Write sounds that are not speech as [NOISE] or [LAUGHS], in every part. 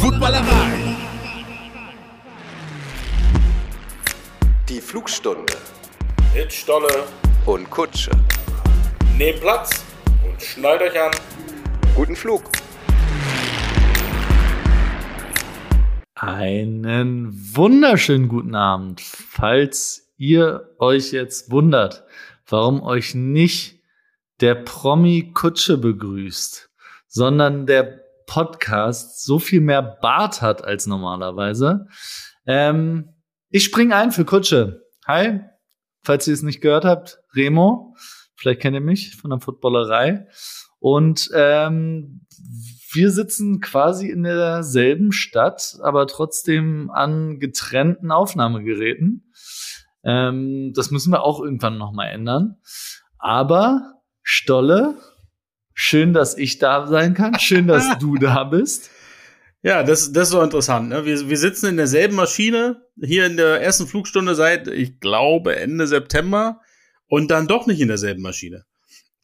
Footballerei. Die Flugstunde Mit Stolle, und Kutsche. nehmt Platz und schnallt euch an. Guten Flug. Einen wunderschönen guten Abend. Falls ihr euch jetzt wundert, warum euch nicht der Promi Kutsche begrüßt, sondern der Podcast so viel mehr Bart hat als normalerweise. Ähm, ich spring ein für Kutsche. Hi, falls ihr es nicht gehört habt, Remo. Vielleicht kennt ihr mich von der Footballerei. Und ähm, wir sitzen quasi in derselben Stadt, aber trotzdem an getrennten Aufnahmegeräten. Ähm, das müssen wir auch irgendwann noch mal ändern. Aber Stolle, schön, dass ich da sein kann. Schön, dass du [LAUGHS] da bist. Ja, das, das ist so interessant. Ne? Wir, wir sitzen in derselben Maschine, hier in der ersten Flugstunde seit, ich glaube, Ende September und dann doch nicht in derselben Maschine.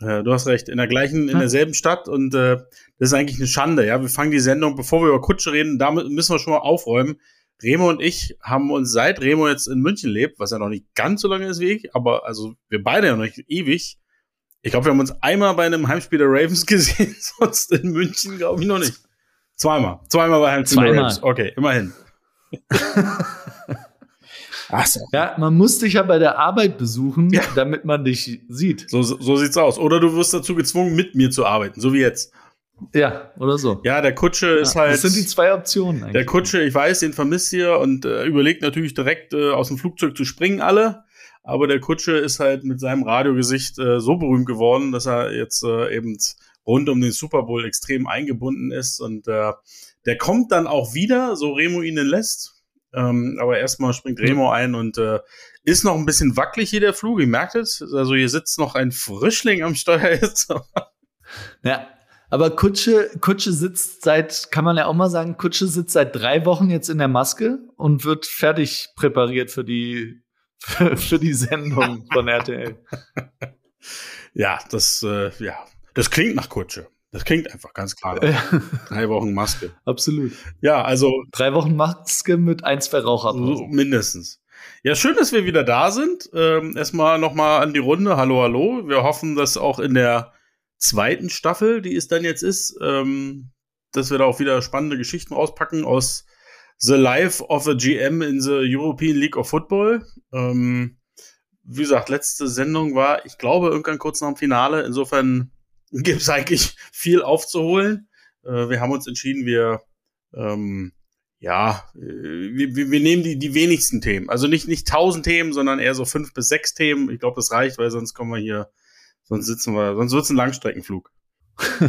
Äh, du hast recht, in der gleichen, in derselben Stadt und äh, das ist eigentlich eine Schande. Ja, wir fangen die Sendung, bevor wir über Kutsche reden, damit müssen wir schon mal aufräumen. Remo und ich haben uns seit Remo jetzt in München lebt, was ja noch nicht ganz so lange ist wie ich, aber also wir beide ja noch nicht ewig. Ich glaube, wir haben uns einmal bei einem Heimspiel der Ravens [LAUGHS] gesehen, sonst in München glaube ich noch nicht. Zweimal. Zweimal bei Heimspiel der Zweimal. Ravens. Okay, immerhin. [LAUGHS] Ach so. Ja, man muss dich ja bei der Arbeit besuchen, Ja. damit man dich sieht. So, so sieht's aus. Oder du wirst dazu gezwungen, mit mir zu arbeiten, so wie jetzt. Ja, oder so. Ja, der Kutsche ist Ja, halt. das sind die zwei Optionen eigentlich. Der Kutsche, ich weiß, den vermisst ihr und äh, überlegt natürlich direkt äh, aus dem Flugzeug zu springen, alle. Aber der Kutsche ist halt mit seinem Radiogesicht äh, so berühmt geworden, dass er jetzt äh, eben rund um den Super Bowl extrem eingebunden ist. Und äh, der kommt dann auch wieder, so Remo ihn lässt. Ähm, aber erstmal springt Remo ein und äh, ist noch ein bisschen wackelig hier der Flug. Ihr merkt es. Also hier sitzt noch ein Frischling am Steuer jetzt. [LAUGHS] Ja, aber Kutsche, Kutsche sitzt seit, kann man ja auch mal sagen, Kutsche sitzt seit drei Wochen jetzt in der Maske und wird fertig präpariert für die, für, [LAUGHS] für die Sendung von RTL. [LAUGHS] ja, das, äh, ja, das klingt nach Kutsche. Das klingt einfach ganz klar. Ja, [LAUGHS] Drei Wochen Maske. absolut. Ja, also Drei Wochen Maske mit ein, zwei Raucherpausen. mindestens. Ja, schön, dass wir wieder da sind. Ähm, erstmal nochmal an die Runde. Hallo, hallo. Wir hoffen, dass auch in der zweiten Staffel, die es dann jetzt ist, ähm, dass wir da auch wieder spannende Geschichten rauspacken aus The Life of a GM in the European League of Football. Ähm, wie gesagt, letzte Sendung war, ich glaube, irgendwann kurz nach dem Finale. Insofern [LAUGHS] gibt es eigentlich viel aufzuholen. Äh, wir haben uns entschieden, wir ähm, ja, äh, wir, wir nehmen die, die wenigsten Themen. Also nicht, nicht tausend Themen, sondern eher so fünf bis sechs Themen. Ich glaube, das reicht, weil sonst kommen wir hier, sonst sitzen wir, sonst wird's ein Langstreckenflug. [LAUGHS]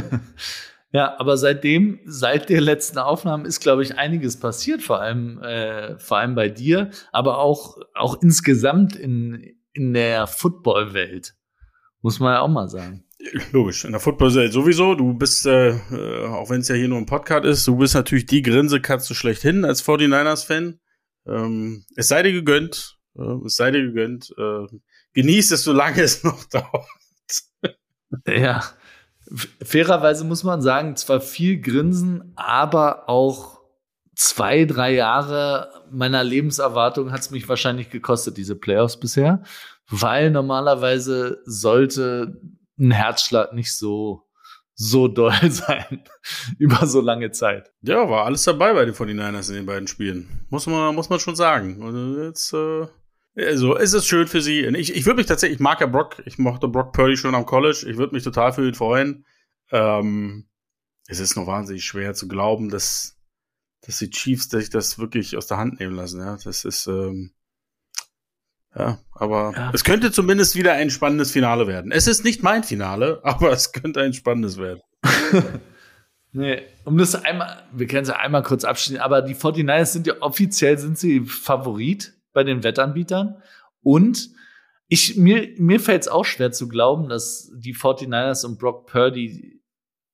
Ja, aber seitdem, seit der letzten Aufnahmen ist, glaube ich, einiges passiert, vor allem, äh, vor allem bei dir, aber auch, auch insgesamt in, in der Football-Welt. Muss man ja auch mal sagen. Logisch, in der Football-Welt sowieso. Du bist, äh, äh, auch wenn es ja hier nur ein Podcast ist, du bist natürlich die Grinsekatze schlechthin als 49ers-Fan. Ähm, es sei dir gegönnt, äh, es sei dir gegönnt. Äh, genieß es, solange es noch [LAUGHS] dauert. Ja. Fairerweise muss man sagen, zwar viel Grinsen, aber auch zwei, drei Jahre meiner Lebenserwartung hat es mich wahrscheinlich gekostet, diese Playoffs bisher, weil normalerweise sollte ein Herzschlag nicht so, so doll [LAUGHS] sein [LAUGHS] über so lange Zeit. Ja, war alles dabei bei den 49ers in den beiden Spielen. Muss man, muss man schon sagen. Und jetzt, äh, also, es ist schön für sie. Ich, ich würde mich tatsächlich, ich mag ja Brock, ich mochte Brock Purdy schon am College. Ich würde mich total für ihn freuen. Ähm, es ist noch wahnsinnig schwer zu glauben, dass, dass die Chiefs sich das wirklich aus der Hand nehmen lassen. Ja, das ist, ähm, ja, aber Ja. es könnte zumindest wieder ein spannendes Finale werden. Es ist nicht mein Finale, [LAUGHS] aber es könnte ein spannendes werden. [LAUGHS] Nee, um das einmal, wir können es ja einmal kurz abschließen, aber die 49ers sind ja offiziell sind sie Favorit bei den Wettanbietern. Und ich, mir, mir fällt es auch schwer zu glauben, dass die 49ers und Brock Purdy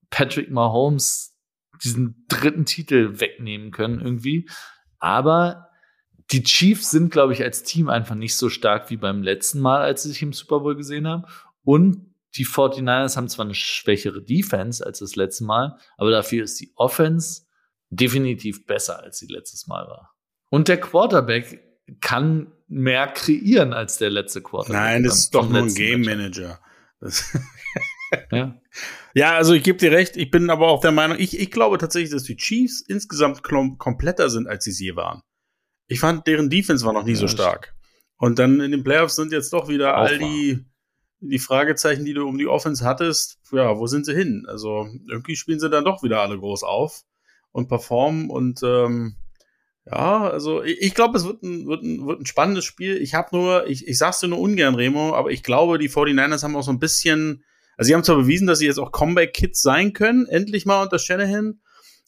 Patrick Mahomes diesen dritten Titel wegnehmen können irgendwie. Aber die Chiefs sind, glaube ich, als Team einfach nicht so stark wie beim letzten Mal, als sie sich im Super Bowl gesehen haben. Und die 49ers haben zwar eine schwächere Defense als das letzte Mal, aber dafür ist die Offense definitiv besser, als sie letztes Mal war. Und der Quarterback kann mehr kreieren als der letzte Quarterback. Nein, das ist doch nur ein Game Manager. [LAUGHS] ja. ja, also ich gebe dir recht. Ich bin aber auch der Meinung, ich, ich glaube tatsächlich, dass die Chiefs insgesamt kompletter sind, als sie es je waren. Ich fand, deren Defense war noch nie ja, so stark. Und dann in den Playoffs sind jetzt doch wieder all die, die Fragezeichen, die du um die Offense hattest. Ja, wo sind sie hin? Also irgendwie spielen sie dann doch wieder alle groß auf und performen und ähm, ja, also ich, ich glaube, es wird ein, wird, ein, wird ein spannendes Spiel. Ich habe nur, ich, ich sag's dir nur ungern, Remo, aber ich glaube, die 49ers haben auch so ein bisschen, also sie haben zwar bewiesen, dass sie jetzt auch Comeback-Kids sein können, endlich mal unter Shanahan,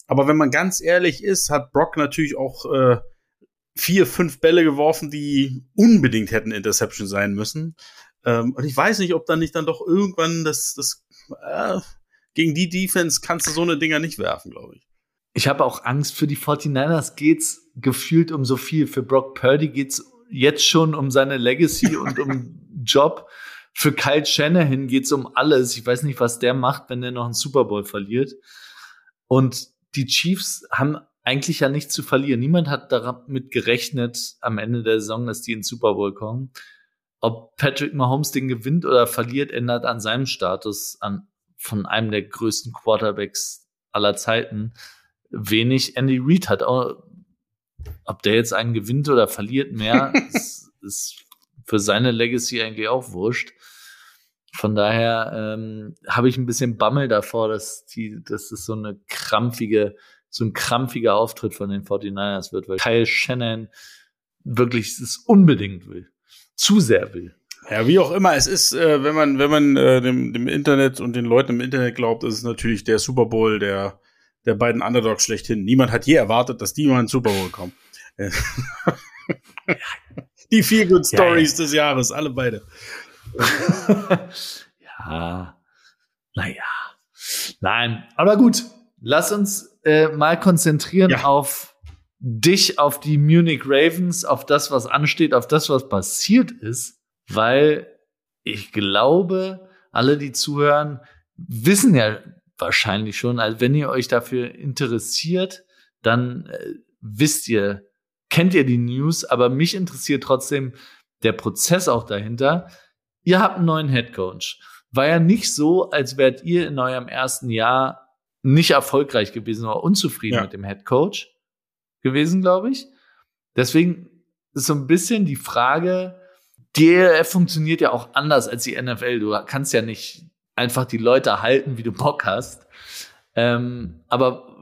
aber wenn man ganz ehrlich ist, hat Brock natürlich auch äh, vier, fünf Bälle geworfen, die unbedingt hätten Interception sein müssen. Ähm, und ich weiß nicht, ob dann nicht dann doch irgendwann das, das äh, gegen die Defense kannst du so eine Dinger nicht werfen, glaube ich. Ich habe auch Angst, für die 49ers geht's gefühlt um so viel. Für Brock Purdy geht's jetzt schon um seine Legacy [LAUGHS] und um Job. Für Kyle Shanahan geht's um alles. Ich weiß nicht, was der macht, wenn er noch einen Super Bowl verliert. Und die Chiefs haben eigentlich ja nichts zu verlieren. Niemand hat damit gerechnet am Ende der Saison, dass die in den Super Bowl kommen. Ob Patrick Mahomes den gewinnt oder verliert, ändert an seinem Status an, von einem der größten Quarterbacks aller Zeiten wenig. Andy Reid hat auch, ob der jetzt einen gewinnt oder verliert mehr, [LAUGHS] ist, ist für seine Legacy eigentlich auch wurscht. Von daher ähm, habe ich ein bisschen Bammel davor, dass die, dass es so eine krampfige, so ein krampfiger Auftritt von den 49ers wird, weil Kyle Shannon wirklich es unbedingt will. Zu sehr will. Ja, wie auch immer, es ist, äh, wenn man, wenn man äh, dem, dem Internet und den Leuten im Internet glaubt, ist es natürlich der Super Bowl der der beiden Underdogs schlechthin. Niemand hat je erwartet, dass die mal in den Super Bowl kommen. [LAUGHS] die vier Good Stories ja, ja. des Jahres, alle beide. [LAUGHS] ja, naja. Nein, aber gut. Lass uns äh, mal konzentrieren ja. auf dich, auf die Munich Ravens, auf das, was ansteht, auf das, was passiert ist, weil ich glaube, alle, die zuhören, wissen ja wahrscheinlich schon. Also wenn ihr euch dafür interessiert, dann äh, wisst ihr, kennt ihr die News, aber mich interessiert trotzdem der Prozess auch dahinter. Ihr habt einen neuen Head Coach. War ja nicht so, als wärt ihr in eurem ersten Jahr nicht erfolgreich gewesen oder unzufrieden ja. mit dem Head Coach gewesen, glaube ich. Deswegen ist so ein bisschen die Frage, die ELF funktioniert ja auch anders als die NFL. Du kannst ja nicht einfach die Leute halten, wie du Bock hast. Ähm, aber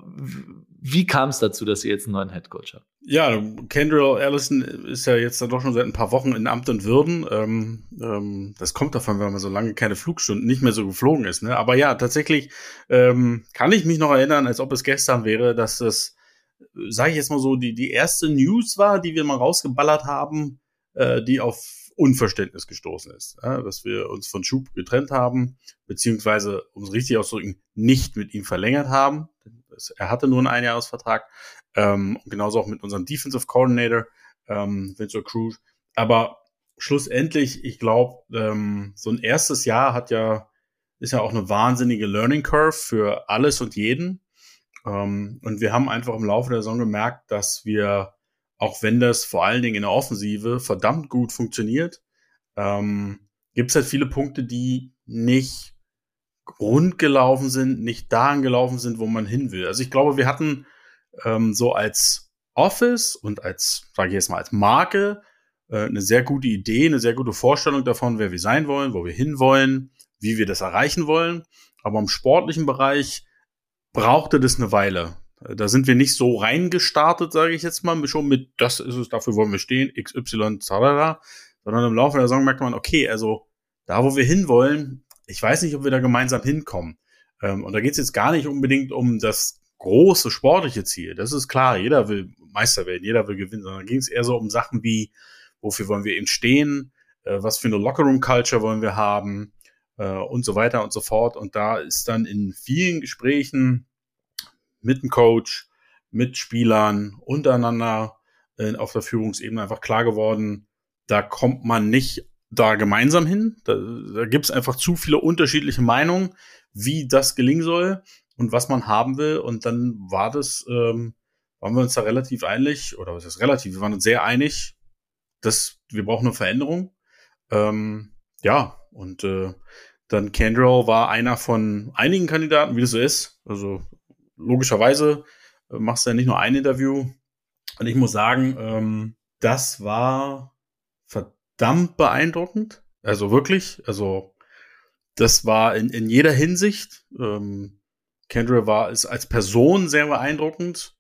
wie kam es dazu, dass ihr jetzt einen neuen Headcoach habt? Ja, Kendrill Allison ist ja jetzt dann doch schon seit ein paar Wochen in Amt und Würden. Ähm, ähm, das kommt davon, wenn man so lange keine Flugstunden nicht mehr so geflogen ist. Ne? Aber ja, tatsächlich ähm, kann ich mich noch erinnern, als ob es gestern wäre, dass das, sage ich jetzt mal so, die, die erste News war, die wir mal rausgeballert haben, äh, die auf Unverständnis gestoßen ist, ja, dass wir uns von Schub getrennt haben, beziehungsweise, um es richtig auszudrücken, nicht mit ihm verlängert haben. Er hatte nur einen Einjahresvertrag. Ähm, genauso auch mit unserem Defensive Coordinator, ähm, Vince Cruz. Aber schlussendlich, ich glaube, ähm, so ein erstes Jahr hat ja, ist ja auch eine wahnsinnige Learning Curve für alles und jeden. Ähm, und wir haben einfach im Laufe der Saison gemerkt, dass wir auch wenn das vor allen Dingen in der Offensive verdammt gut funktioniert, ähm, gibt es halt viele Punkte, die nicht rund gelaufen sind, nicht dahin gelaufen sind, wo man hin will. Also ich glaube, wir hatten ähm, so als Office und als, sage ich jetzt mal, als Marke äh, eine sehr gute Idee, eine sehr gute Vorstellung davon, wer wir sein wollen, wo wir hinwollen, wie wir das erreichen wollen. Aber im sportlichen Bereich brauchte das eine Weile. Da sind wir nicht so reingestartet, sage ich jetzt mal, schon mit, das ist es, dafür wollen wir stehen, XY, zadada, sondern im Laufe der Saison merkt man, okay, also da, wo wir hinwollen, ich weiß nicht, ob wir da gemeinsam hinkommen. Ähm, und da geht es jetzt gar nicht unbedingt um das große sportliche Ziel. Das ist klar, jeder will Meister werden, jeder will gewinnen, sondern ging es eher so um Sachen wie, wofür wollen wir eben stehen, äh, was für eine Lockerroom-Culture wollen wir haben äh, und so weiter und so fort. Und da ist dann in vielen Gesprächen mit dem Coach, mit Spielern, untereinander äh, auf der Führungsebene einfach klar geworden, da kommt man nicht da gemeinsam hin. Da, da gibt es einfach zu viele unterschiedliche Meinungen, wie das gelingen soll und was man haben will. Und dann war das ähm, waren wir uns da relativ einig, oder was ist relativ, wir waren uns sehr einig, dass wir brauchen eine Veränderung. Ähm, ja, und äh, dann Kendall war einer von einigen Kandidaten, wie das so ist. Also logischerweise äh, machst du ja nicht nur ein Interview. Und ich muss sagen, ähm, das war verdammt beeindruckend. Also wirklich, also das war in, in jeder Hinsicht. Ähm, Kendra war ist als Person sehr beeindruckend.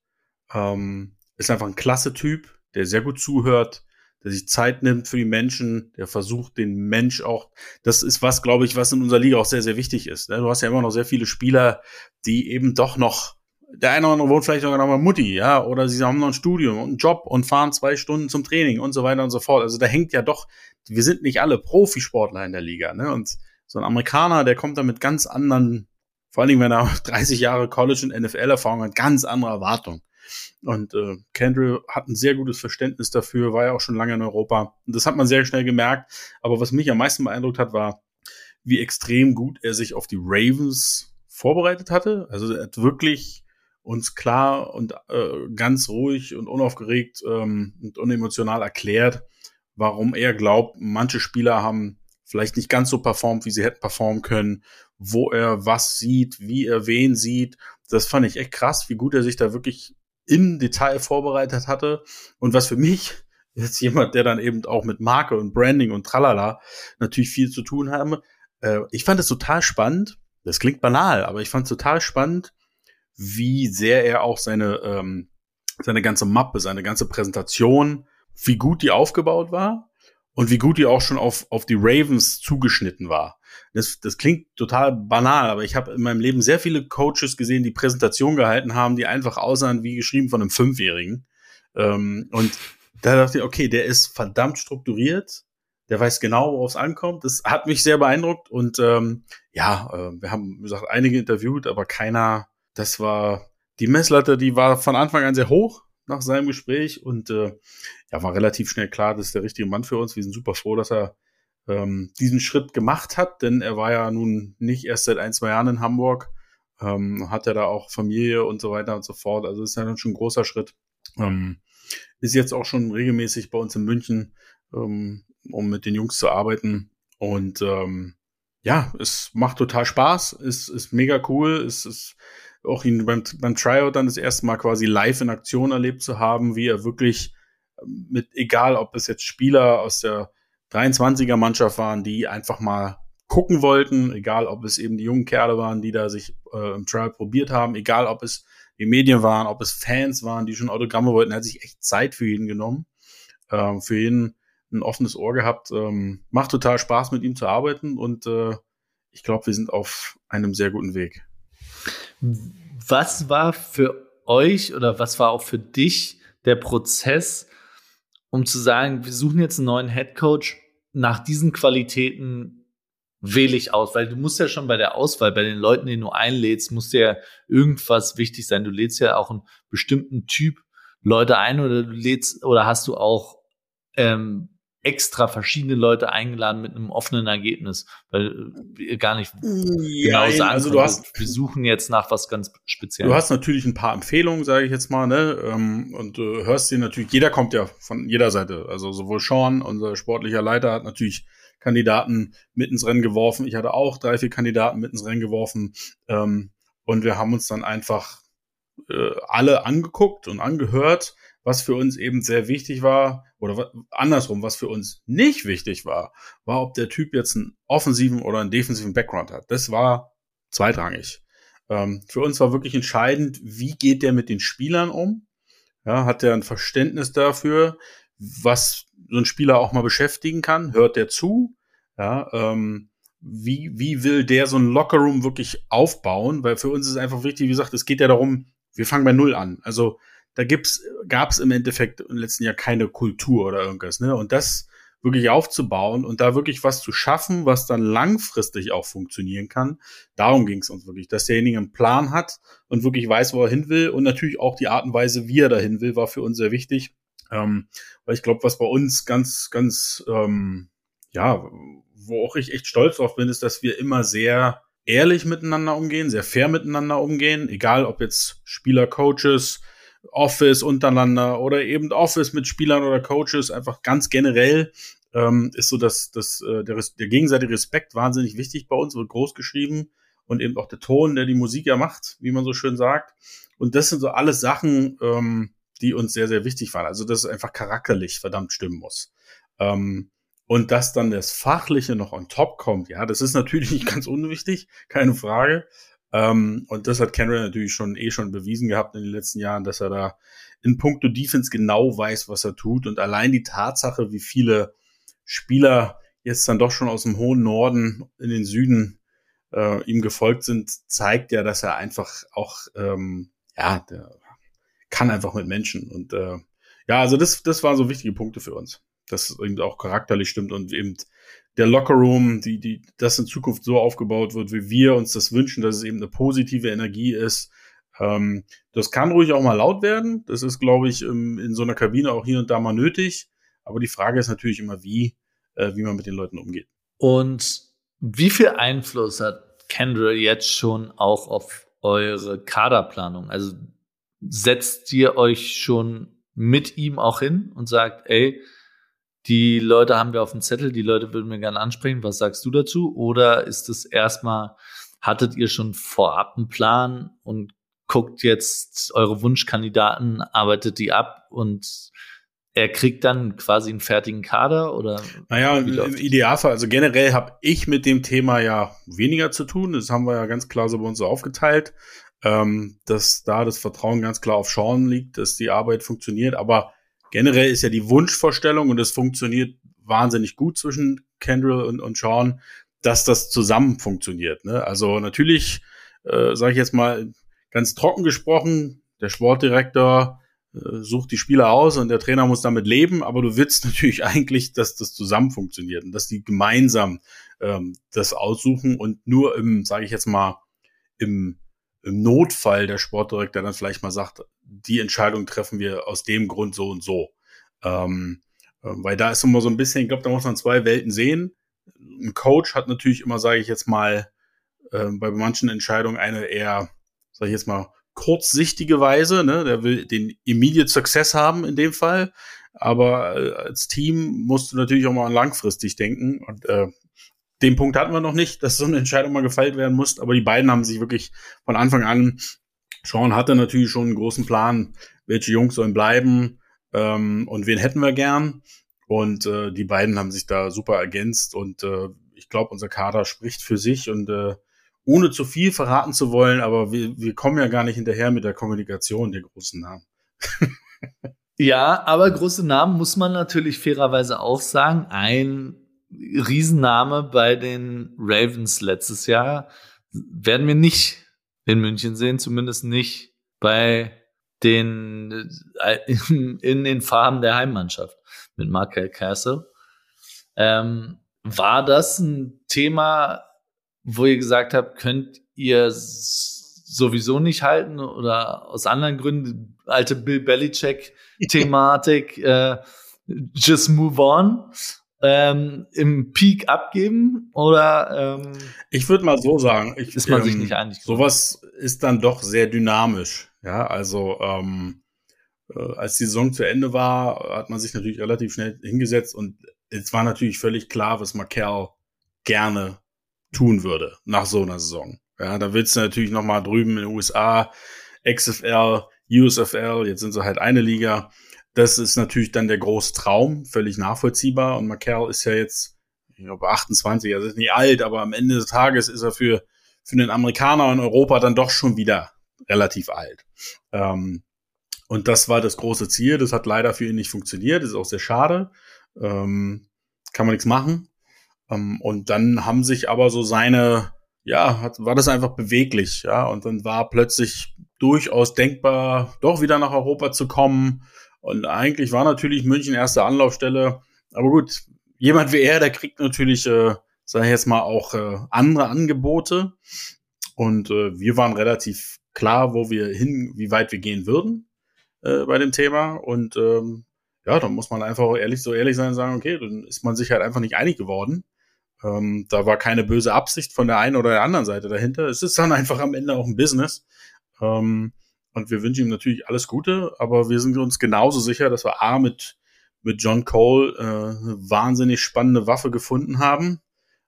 Ähm, ist einfach ein klasse Typ, der sehr gut zuhört, der sich Zeit nimmt für die Menschen, der versucht, den Mensch auch, das ist was, glaube ich, was in unserer Liga auch sehr, sehr wichtig ist. Ne? Du hast ja immer noch sehr viele Spieler, die eben doch noch, der eine oder andere wohnt vielleicht sogar noch mal Mutti, ja, oder sie haben noch ein Studium und einen Job und fahren zwei Stunden zum Training und so weiter und so fort. Also da hängt ja doch, wir sind nicht alle Profisportler in der Liga, ne? Und so ein Amerikaner, der kommt da mit ganz anderen, vor allen Dingen, wenn er [LAUGHS] 30 Jahre College und NFL-Erfahrung hat, ganz andere Erwartungen. Und äh, Kendrill hat ein sehr gutes Verständnis dafür, war ja auch schon lange in Europa. Und das hat man sehr schnell gemerkt. Aber was mich am meisten beeindruckt hat, war, wie extrem gut er sich auf die Ravens vorbereitet hatte. Also er hat wirklich uns klar und äh, ganz ruhig und unaufgeregt ähm, und unemotional erklärt, warum er glaubt, manche Spieler haben vielleicht nicht ganz so performt, wie sie hätten performen können, wo er was sieht, wie er wen sieht. Das fand ich echt krass, wie gut er sich da wirklich im Detail vorbereitet hatte. Und was für mich [LAUGHS] jetzt jemand, der dann eben auch mit Marke und Branding und Tralala natürlich viel zu tun haben, äh, ich fand es total spannend. Das klingt banal, aber ich fand es total spannend, wie sehr er auch seine, ähm, seine ganze Mappe, seine ganze Präsentation, wie gut die aufgebaut war und wie gut die auch schon auf, auf die Ravens zugeschnitten war. Das, das klingt total banal, aber ich habe in meinem Leben sehr viele Coaches gesehen, die Präsentation gehalten haben, die einfach aussahen wie geschrieben von einem Fünfjährigen. Ähm, und da dachte ich, okay, der ist verdammt strukturiert, der weiß genau, worauf es ankommt. Das hat mich sehr beeindruckt und ähm, ja, äh, wir haben, wie gesagt, einige interviewt, aber keiner, das war die Messlatte, die war von Anfang an sehr hoch nach seinem Gespräch und äh, ja, war relativ schnell klar, das ist der richtige Mann für uns. Wir sind super froh, dass er ähm, diesen Schritt gemacht hat, denn er war ja nun nicht erst seit ein, zwei Jahren in Hamburg, ähm, hat er da auch Familie und so weiter und so fort. Also ist ja dann schon ein großer Schritt. Ähm, ist jetzt auch schon regelmäßig bei uns in München, ähm, um mit den Jungs zu arbeiten. Und ähm, ja, es macht total Spaß, ist, ist mega cool, es ist auch ihn beim, beim Tryout dann das erste Mal quasi live in Aktion erlebt zu haben, wie er wirklich mit, egal ob es jetzt Spieler aus der 23er Mannschaft waren, die einfach mal gucken wollten, egal ob es eben die jungen Kerle waren, die da sich äh, im Trial probiert haben, egal ob es die Medien waren, ob es Fans waren, die schon Autogramme wollten, er hat sich echt Zeit für jeden genommen, ähm, für jeden ein offenes Ohr gehabt. Ähm, macht total Spaß, mit ihm zu arbeiten und äh, ich glaube, wir sind auf einem sehr guten Weg. Was war für euch oder was war auch für dich der Prozess, um zu sagen, wir suchen jetzt einen neuen Head Coach nach diesen Qualitäten wähle ich aus, weil du musst ja schon bei der Auswahl, bei den Leuten, die du einlädst, muss ja irgendwas wichtig sein. Du lädst ja auch einen bestimmten Typ Leute ein oder du lädst oder hast du auch ähm, extra verschiedene Leute eingeladen mit einem offenen Ergebnis, weil wir gar nicht ja, genau sagen also du hast, wir suchen jetzt nach was ganz Spezielles. Du hast natürlich ein paar Empfehlungen, sage ich jetzt mal, ne? Ähm, und du hörst dir natürlich, jeder kommt ja von jeder Seite. Also sowohl Sean, unser sportlicher Leiter, hat natürlich Kandidaten mit ins Rennen geworfen. Ich hatte auch drei, vier Kandidaten mit ins Rennen geworfen. Ähm, und wir haben uns dann einfach äh, alle angeguckt und angehört was für uns eben sehr wichtig war, oder andersrum, was für uns nicht wichtig war, war, ob der Typ jetzt einen offensiven oder einen defensiven Background hat. Das war zweitrangig. Ähm, für uns war wirklich entscheidend, wie geht der mit den Spielern um? Ja, hat er ein Verständnis dafür, was so ein Spieler auch mal beschäftigen kann? Hört der zu? Ja, ähm, wie, wie will der so ein Lockerroom wirklich aufbauen? Weil für uns ist einfach wichtig, wie gesagt, es geht ja darum, wir fangen bei Null an. Also da gibt's, gab's im Endeffekt im letzten Jahr keine Kultur oder irgendwas, ne? Und das wirklich aufzubauen und da wirklich was zu schaffen, was dann langfristig auch funktionieren kann. Darum ging es uns wirklich, dass derjenige einen Plan hat und wirklich weiß, wo er hin will und natürlich auch die Art und Weise, wie er dahin will, war für uns sehr wichtig. Ähm, weil ich glaube, was bei uns ganz, ganz, ähm, ja, wo auch ich echt stolz drauf bin, ist, dass wir immer sehr ehrlich miteinander umgehen, sehr fair miteinander umgehen, egal ob jetzt Spieler, Coaches, Office untereinander oder eben Office mit Spielern oder Coaches, einfach ganz generell ähm, ist so, dass, dass äh, der, der gegenseitige Respekt wahnsinnig wichtig bei uns, wird groß geschrieben und eben auch der Ton, der die Musik ja macht, wie man so schön sagt. Und das sind so alles Sachen, ähm, die uns sehr, sehr wichtig waren. Also, dass es einfach charakterlich verdammt stimmen muss. Ähm, und dass dann das Fachliche noch on top kommt, ja, das ist natürlich [LAUGHS] nicht ganz unwichtig, keine Frage. Ähm, und das hat Kenry natürlich schon eh schon bewiesen gehabt in den letzten Jahren, dass er da in puncto Defense genau weiß, was er tut. Und allein die Tatsache, wie viele Spieler jetzt dann doch schon aus dem hohen Norden in den Süden äh, ihm gefolgt sind, zeigt ja, dass er einfach auch, ähm, ja, der kann einfach mit Menschen. Und äh, ja, also das, das waren so wichtige Punkte für uns, dass eben auch charakterlich stimmt und eben der Lockerroom, die, die, das in Zukunft so aufgebaut wird, wie wir uns das wünschen, dass es eben eine positive Energie ist. Ähm, das kann ruhig auch mal laut werden. Das ist, glaube ich, in, in so einer Kabine auch hier und da mal nötig. Aber die Frage ist natürlich immer, wie, äh, wie man mit den Leuten umgeht. Und wie viel Einfluss hat Kendra jetzt schon auch auf eure Kaderplanung? Also setzt ihr euch schon mit ihm auch hin und sagt, ey, die Leute haben wir auf dem Zettel, die Leute würden wir gerne ansprechen, was sagst du dazu? Oder ist es erstmal, hattet ihr schon vorab einen Plan und guckt jetzt eure Wunschkandidaten, arbeitet die ab und er kriegt dann quasi einen fertigen Kader oder? Naja, im Idealfall, also generell habe ich mit dem Thema ja weniger zu tun. Das haben wir ja ganz klar so bei uns so aufgeteilt, ähm, dass da das Vertrauen ganz klar auf Sean liegt, dass die Arbeit funktioniert. Aber generell ist ja die Wunschvorstellung und es funktioniert wahnsinnig gut zwischen Kendall und, und Sean, dass das zusammen funktioniert. Ne? Also natürlich, äh, sage ich jetzt mal ganz trocken gesprochen, der Sportdirektor äh, sucht die Spieler aus und der Trainer muss damit leben, aber du willst [LAUGHS] natürlich eigentlich, dass das zusammen funktioniert und dass die gemeinsam ähm, das aussuchen und nur im, sage ich jetzt mal, im, im Notfall der Sportdirektor dann vielleicht mal sagt, die Entscheidung treffen wir aus dem Grund so und so. Ähm, äh, weil da ist immer so ein bisschen, ich glaube, da muss man zwei Welten sehen. Ein Coach hat natürlich immer, sage ich jetzt mal, äh, bei manchen Entscheidungen eine eher, sage ich jetzt mal, kurzsichtige Weise. Ne? Der will den Immediate Success haben in dem Fall. Aber äh, als Team musst du natürlich auch mal langfristig denken. Und äh, den Punkt hatten wir noch nicht, dass so eine Entscheidung mal gefeilt werden muss. Aber die beiden haben sich wirklich von Anfang an, Sean hatte natürlich schon einen großen Plan, welche Jungs sollen bleiben ähm, und wen hätten wir gern. Und äh, die beiden haben sich da super ergänzt. Und äh, ich glaube, unser Kader spricht für sich. Und äh, ohne zu viel verraten zu wollen, aber wir, wir kommen ja gar nicht hinterher mit der Kommunikation der großen Namen. [LAUGHS] ja, aber große Namen muss man natürlich fairerweise auch sagen. Ein Riesenname bei den Ravens letztes Jahr werden wir nicht in München sehen, zumindest nicht bei den in, in den Farben der Heimmannschaft mit Markel Castle. Ähm, war das ein Thema wo ihr gesagt habt, könnt ihr sowieso nicht halten oder aus anderen Gründen, alte Bill Belichick-Thematik, äh, just move on, ähm, im Peak abgeben oder ähm, ich würde mal so sagen, ich, ist man ähm, sich nicht einig. Sowas ist dann doch sehr dynamisch. Ja, also ähm, äh, als die Saison zu Ende war, hat man sich natürlich relativ schnell hingesetzt und es war natürlich völlig klar, was Markel gerne tun würde nach so einer Saison. Ja, da willst du natürlich noch mal drüben in den USA, XFL, USFL, jetzt sind sie halt eine Liga. Das ist natürlich dann der große Traum, völlig nachvollziehbar. Und McCall ist ja jetzt, ich glaube, 28, also ist nicht alt, aber am Ende des Tages ist er für, für den Amerikaner in Europa dann doch schon wieder relativ alt. Ähm, und das war das große Ziel. Das hat leider für ihn nicht funktioniert. Das ist auch sehr schade. Ähm, kann man nichts machen. Ähm, und dann haben sich aber so seine, ja, hat, war das einfach beweglich, ja, und dann war plötzlich durchaus denkbar, doch wieder nach Europa zu kommen. Und eigentlich war natürlich München erste Anlaufstelle. Aber gut, jemand wie er, der kriegt natürlich, äh, sag ich jetzt mal, auch äh, andere Angebote. Und äh, wir waren relativ klar, wo wir hin, wie weit wir gehen würden äh, bei dem Thema. Und ähm, ja, dann muss man einfach ehrlich so ehrlich sein und sagen, okay, dann ist man sich halt einfach nicht einig geworden. Ähm, da war keine böse Absicht von der einen oder der anderen Seite dahinter. Es ist dann [LAUGHS] einfach am Ende auch ein Business. Ähm, Und wir wünschen ihm natürlich alles Gute, aber wir sind uns genauso sicher, dass wir A mit, mit John Cole äh, eine wahnsinnig spannende Waffe gefunden haben,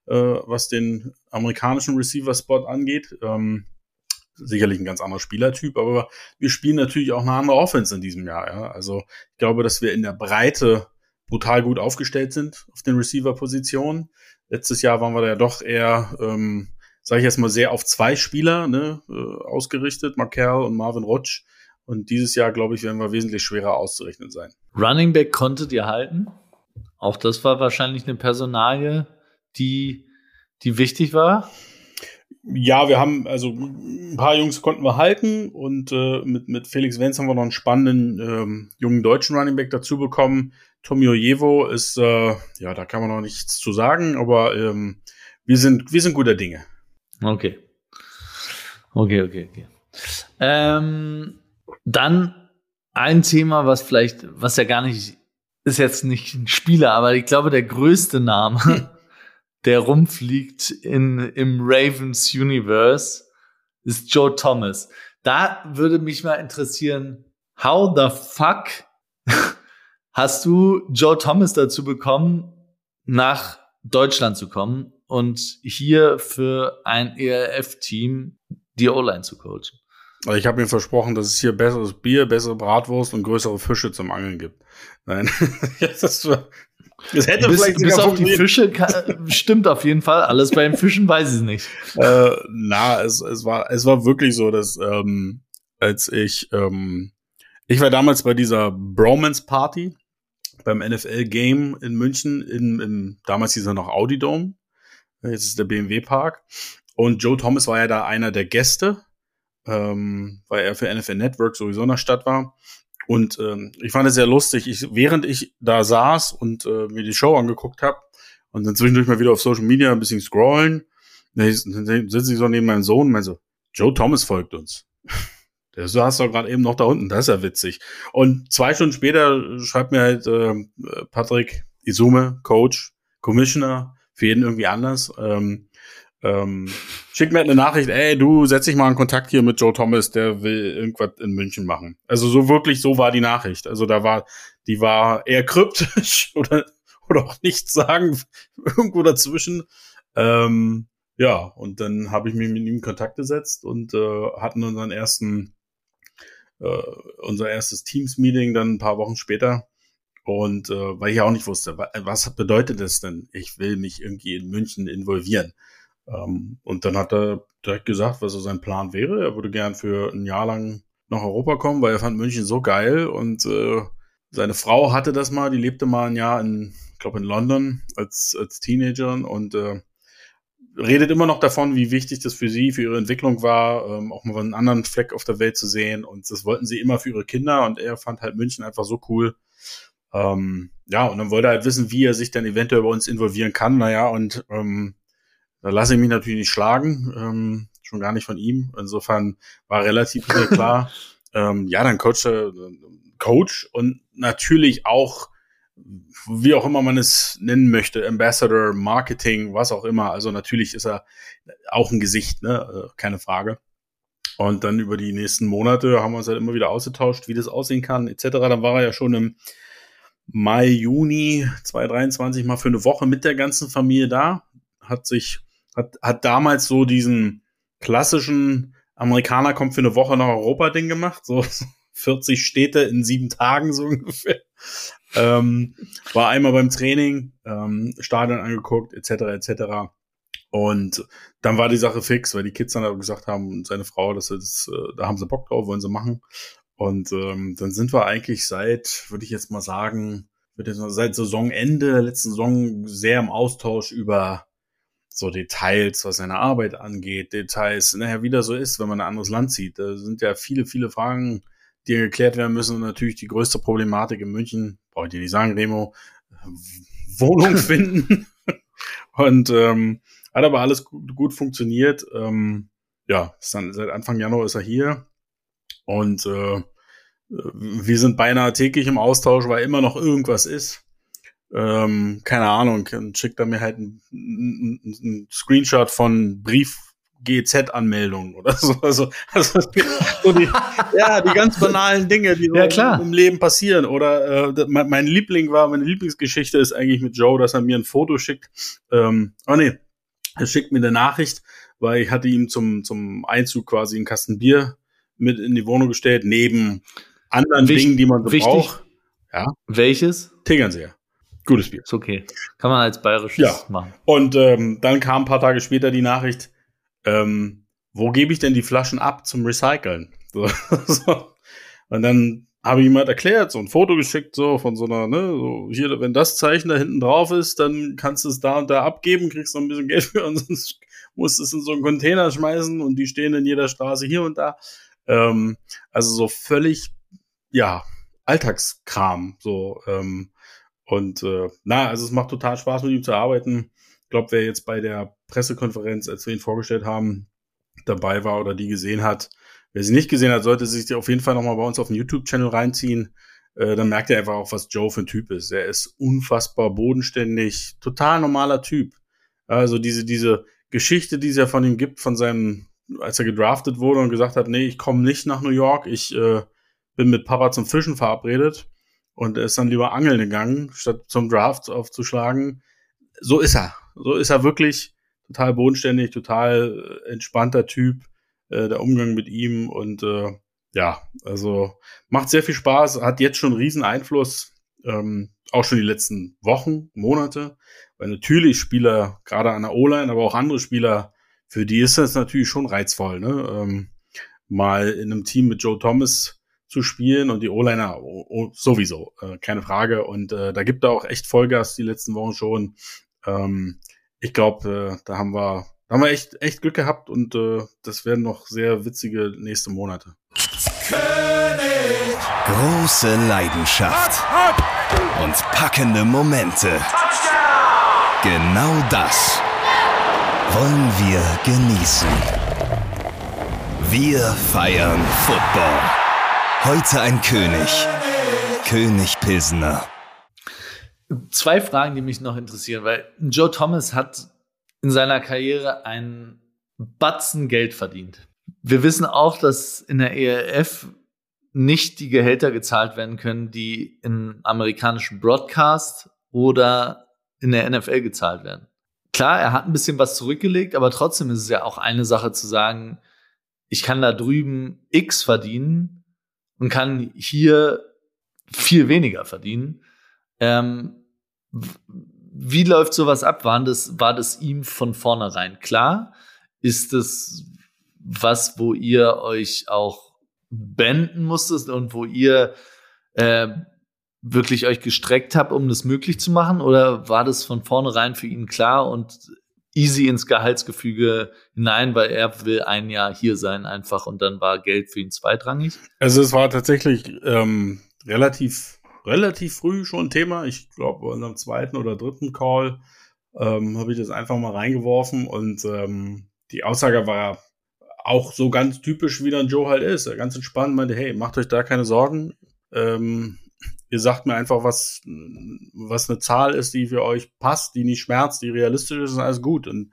äh, was den amerikanischen Receiver-Spot angeht. Ähm, sicherlich ein ganz anderer Spielertyp, aber wir spielen natürlich auch eine andere Offense in diesem Jahr. Ja? Also ich glaube, dass wir in der Breite brutal gut aufgestellt sind auf den Receiver-Positionen. Letztes Jahr waren wir ja doch eher, ähm, sage ich jetzt mal, sehr auf zwei Spieler ne, äh, ausgerichtet, Markel und Marvin Rutsch. Und dieses Jahr, glaube ich, werden wir wesentlich schwerer auszurechnen sein. Running Back konntet ihr halten? Auch das war wahrscheinlich eine Personalie, die, die wichtig war. Ja, wir haben, also ein paar Jungs konnten wir halten und äh, mit, mit Felix Wenz haben wir noch einen spannenden ähm, jungen deutschen Running Back dazu bekommen. Tomio Jevo ist, äh, ja, da kann man noch nichts zu sagen, aber ähm, wir sind, wir sind guter Dinge. Okay. Okay, okay, okay. Ähm, dann ein Thema, was vielleicht, was ja gar nicht, ist jetzt nicht ein Spieler, aber ich glaube, der größte Name, [LAUGHS] der rumfliegt in, im Ravens Universe, ist Joe Thomas. Da würde mich mal interessieren, how the fuck [LAUGHS] hast du Joe Thomas dazu bekommen, nach Deutschland zu kommen und hier für ein ERF-Team die O-Line zu coachen? Also ich habe mir versprochen, dass es hier besseres Bier, bessere Bratwurst und größere Fische zum Angeln gibt. Nein, [LAUGHS] das, war, das hätte bis, vielleicht bis auf die Fische [LAUGHS] stimmt auf jeden Fall. Alles bei den Fischen weiß ich nicht. [LAUGHS] Äh, na, es, es war es war wirklich so, dass ähm, als ich ähm, ich war damals bei dieser Bromance Party beim NFL Game in München in, im damals hieß er noch Audi Dome. Jetzt ist der BMW Park und Joe Thomas war ja da einer der Gäste ähm, weil er für NFL Network sowieso in der Stadt war. Und ähm, ich fand es sehr lustig. Ich, während ich da saß und äh, mir die Show angeguckt habe und dann zwischendurch mal wieder auf Social Media ein bisschen scrollen, dann sitze ich so neben meinem Sohn und meine so, Joe Thomas folgt uns. [LAUGHS] Der saß doch gerade eben noch da unten, das ist ja witzig. Und zwei Stunden später schreibt mir halt äh, Patrick Isume, Coach, Commissioner, für jeden irgendwie anders. Ähm, ähm, schickt mir halt eine Nachricht, ey, du setz dich mal in Kontakt hier mit Joe Thomas, der will irgendwas in München machen. Also so wirklich, so war die Nachricht. Also da war, die war eher kryptisch [LAUGHS] oder, oder auch nichts sagen, irgendwo dazwischen. Ähm, ja, und dann habe ich mich mit ihm in Kontakt gesetzt und äh, hatten unseren ersten, äh, unser erstes Teams-Meeting dann ein paar Wochen später. Und äh, weil ich auch nicht wusste, was bedeutet das denn? Ich will mich irgendwie in München involvieren. Ähm, und dann hat er direkt gesagt, was so sein Plan wäre. Er würde gern für ein Jahr lang nach Europa kommen, weil er fand München so geil und äh, seine Frau hatte das mal, die lebte mal ein Jahr in, ich glaube in London als, als Teenager und äh, redet immer noch davon, wie wichtig das für sie, für ihre Entwicklung war, ähm, auch mal einen anderen Fleck auf der Welt zu sehen. Und das wollten sie immer für ihre Kinder und er fand halt München einfach so cool. Ähm, ja, und dann wollte er halt wissen, wie er sich dann eventuell bei uns involvieren kann. Naja, und ähm, da lasse ich mich natürlich nicht schlagen, ähm, schon gar nicht von ihm. Insofern war relativ [LAUGHS] klar, ähm, ja, dann Coach, äh, Coach und natürlich auch, wie auch immer man es nennen möchte, Ambassador, Marketing, was auch immer. Also natürlich ist er auch ein Gesicht, ne? Äh, keine Frage. Und dann über die nächsten Monate haben wir uns halt immer wieder ausgetauscht, wie das aussehen kann, etc. Dann war er ja schon im Mai, Juni 2023 mal für eine Woche mit der ganzen Familie da, hat sich hat, hat damals so diesen klassischen Amerikaner kommt für eine Woche nach Europa-Ding gemacht, so [LAUGHS] 40 Städte in sieben Tagen so [LAUGHS] ungefähr. Ähm, war einmal beim Training, ähm, Stadion angeguckt, etc. etc. Und dann war die Sache fix, weil die Kids dann gesagt haben, seine Frau, dass sie das, äh, da haben sie Bock drauf, wollen sie machen. Und ähm, dann sind wir eigentlich seit, würde ich jetzt mal sagen, seit Saisonende, letzten Saison sehr im Austausch über so Details, was seine Arbeit angeht, Details, naja, wie das so ist, wenn man ein anderes Land zieht. Da sind ja viele, viele Fragen, die geklärt werden müssen. Und natürlich die größte Problematik in München, brauche ich dir nicht sagen, Remo, [LAUGHS] Wohnung [LAUGHS] finden. und ähm, hat aber alles gut, gut funktioniert. Ähm, ja, dann, seit Anfang Januar ist er hier. Und äh, wir sind beinahe täglich im Austausch, weil immer noch irgendwas ist ähm, keine Ahnung, schickt er mir halt einen, einen Screenshot von Brief GZ-Anmeldung oder [LAUGHS] so. Also, also so die, ja, die ganz banalen Dinge, die so ja, im Leben passieren. Oder äh, mein, mein, Liebling war, meine Lieblingsgeschichte ist eigentlich mit Joe, dass er mir ein Foto schickt. Ähm, oh nee, er schickt mir eine Nachricht, weil ich hatte ihm zum, zum Einzug quasi einen Kasten Bier mit in die Wohnung gestellt, neben anderen Wicht, Dingen, die man so wichtig, braucht. Ja. Welches? Tegernseher. Gutes Bier. Ist okay. Kann man als bayerisches ja. machen. Und ähm, dann kam ein paar Tage später die Nachricht, ähm, wo gebe ich denn die Flaschen ab zum Recyceln? [LAUGHS] So, so. Und dann habe ich ihm halt erklärt, so ein Foto geschickt, so von so einer, ne, so hier, wenn das Zeichen da hinten drauf ist, dann kannst du es da und da abgeben, kriegst noch ein bisschen Geld für [LAUGHS] und sonst musst du es in so einen Container schmeißen und die stehen in jeder Straße hier und da. Ähm, also so völlig, ja, Alltagskram, so, ähm, und äh, na, also es macht total Spaß, mit ihm zu arbeiten. Ich glaube, wer jetzt bei der Pressekonferenz, als wir ihn vorgestellt haben, dabei war oder die gesehen hat, wer sie nicht gesehen hat, sollte sich auf jeden Fall nochmal bei uns auf den YouTube-Channel reinziehen. Äh, dann merkt er einfach auch, was Joe für ein Typ ist. Er ist unfassbar bodenständig, total normaler Typ. Also diese, diese Geschichte, die es ja von ihm gibt, von seinem, als er gedraftet wurde und gesagt hat, nee, ich komme nicht nach New York, ich äh, bin mit Papa zum Fischen verabredet und er ist dann lieber angeln gegangen, statt zum Draft aufzuschlagen. So ist er. So ist er wirklich total bodenständig, total äh, entspannter Typ, äh, der Umgang mit ihm und äh, ja, also macht sehr viel Spaß, hat jetzt schon riesen Einfluss, ähm, auch schon die letzten Wochen, Monate, weil natürlich Spieler, gerade an der O-Line, aber auch andere Spieler, für die ist das natürlich schon reizvoll, ne? Ähm, mal in einem Team mit Joe Thomas zu spielen und die O-Liner oh, oh, sowieso, äh, keine Frage. Und äh, da gibt er auch echt Vollgas die letzten Wochen schon. Ähm, ich glaube, äh, da haben wir, da haben wir echt, echt Glück gehabt und äh, das werden noch sehr witzige nächste Monate. König. Große Leidenschaft und packende Momente. Genau das wollen wir genießen. Wir feiern Football. Heute ein König. König Pilsener. Zwei Fragen, die mich noch interessieren, weil Joe Thomas hat in seiner Karriere einen Batzen Geld verdient. Wir wissen auch, dass in der ERF nicht die Gehälter gezahlt werden können, die im amerikanischen Broadcast oder in der NFL gezahlt werden. Klar, er hat ein bisschen was zurückgelegt, aber trotzdem ist es ja auch eine Sache zu sagen, ich kann da drüben X verdienen und kann hier viel weniger verdienen. Ähm, wie läuft sowas ab? War das, war das ihm von vornherein klar? Ist das was, wo ihr euch auch benden musstet und wo ihr äh, wirklich euch gestreckt habt, um das möglich zu machen? Oder war das von vornherein für ihn klar und easy ins Gehaltsgefüge hinein, weil er will ein Jahr hier sein einfach und dann war Geld für ihn zweitrangig? Also es war tatsächlich ähm, relativ, relativ früh schon ein Thema. Ich glaube, bei unserem zweiten oder dritten Call ähm, habe ich das einfach mal reingeworfen und ähm, die Aussage war auch so ganz typisch, wie dann Joe halt ist. Ganz entspannt meinte, hey, macht euch da keine Sorgen. Ähm, ihr sagt mir einfach, was, was eine Zahl ist, die für euch passt, die nicht schmerzt, die realistisch ist, ist alles gut. Und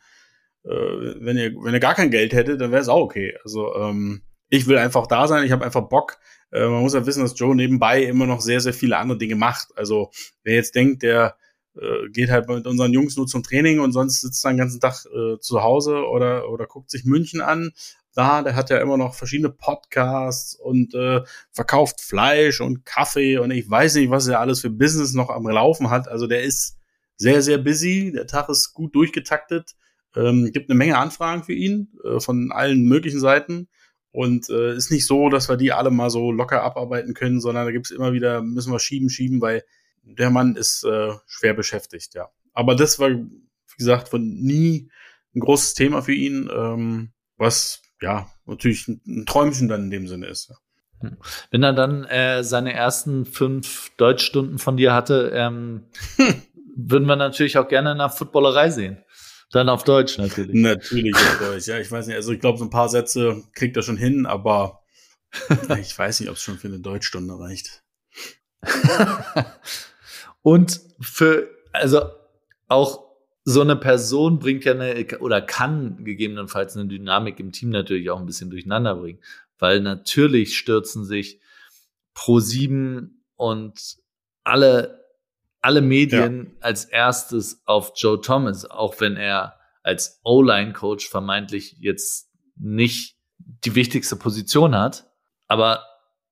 äh, wenn ihr, wenn ihr gar kein Geld hättet, dann wäre es auch okay. Also ähm, ich will einfach da sein, ich habe einfach Bock. Äh, man muss ja wissen, dass Joe nebenbei immer noch sehr, sehr viele andere Dinge macht. Also wer jetzt denkt, der äh, geht halt mit unseren Jungs nur zum Training und sonst sitzt er den ganzen Tag äh, zu Hause oder, oder guckt sich München an da, der hat ja immer noch verschiedene Podcasts und äh, verkauft Fleisch und Kaffee und ich weiß nicht, was er alles für Business noch am Laufen hat. Also der ist sehr, sehr busy. Der Tag ist gut durchgetaktet. Ähm, gibt eine Menge Anfragen für ihn äh, von allen möglichen Seiten. Und äh, ist nicht so, dass wir die alle mal so locker abarbeiten können, sondern da gibt's immer wieder, müssen wir schieben, schieben, weil der Mann ist äh, schwer beschäftigt, ja. Aber das war, wie gesagt, von nie ein großes Thema für ihn, ähm, was ja, natürlich ein Träumchen dann in dem Sinne ist. Ja. Wenn er dann äh, seine ersten fünf Deutschstunden von dir hatte, ähm, [LAUGHS] würden wir natürlich auch gerne nach Footballerei sehen. Dann auf Deutsch natürlich. Natürlich auf [LAUGHS] Deutsch, ja. Ich weiß nicht, also ich glaube, so ein paar Sätze kriegt er schon hin, aber [LAUGHS] ich weiß nicht, ob es schon für eine Deutschstunde reicht. Und für, also auch so eine Person bringt ja eine oder kann gegebenenfalls eine Dynamik im Team natürlich auch ein bisschen durcheinander bringen, weil natürlich stürzen sich pro sieben und alle alle Medien ja. als erstes auf Joe Thomas, auch wenn er als O-Line-Coach vermeintlich jetzt nicht die wichtigste Position hat. Aber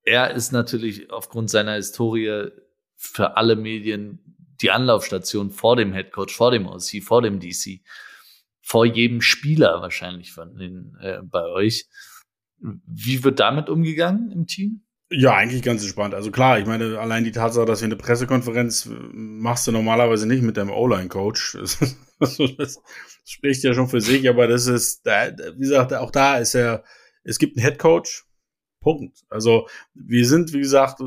er ist natürlich aufgrund seiner Historie für alle Medien die Anlaufstation vor dem Head Coach, vor dem OC, vor dem DC, vor jedem Spieler wahrscheinlich von den, äh, bei euch. Wie wird damit umgegangen im Team? Ja, eigentlich ganz entspannt. Also klar, ich meine, allein die Tatsache, dass wir eine Pressekonferenz machst du normalerweise nicht mit deinem O-Line-Coach. [LAUGHS] Das, spricht ja schon für sich, aber das ist, wie gesagt, auch da ist er, es gibt einen Head Coach, Punkt. Also wir sind, wie gesagt,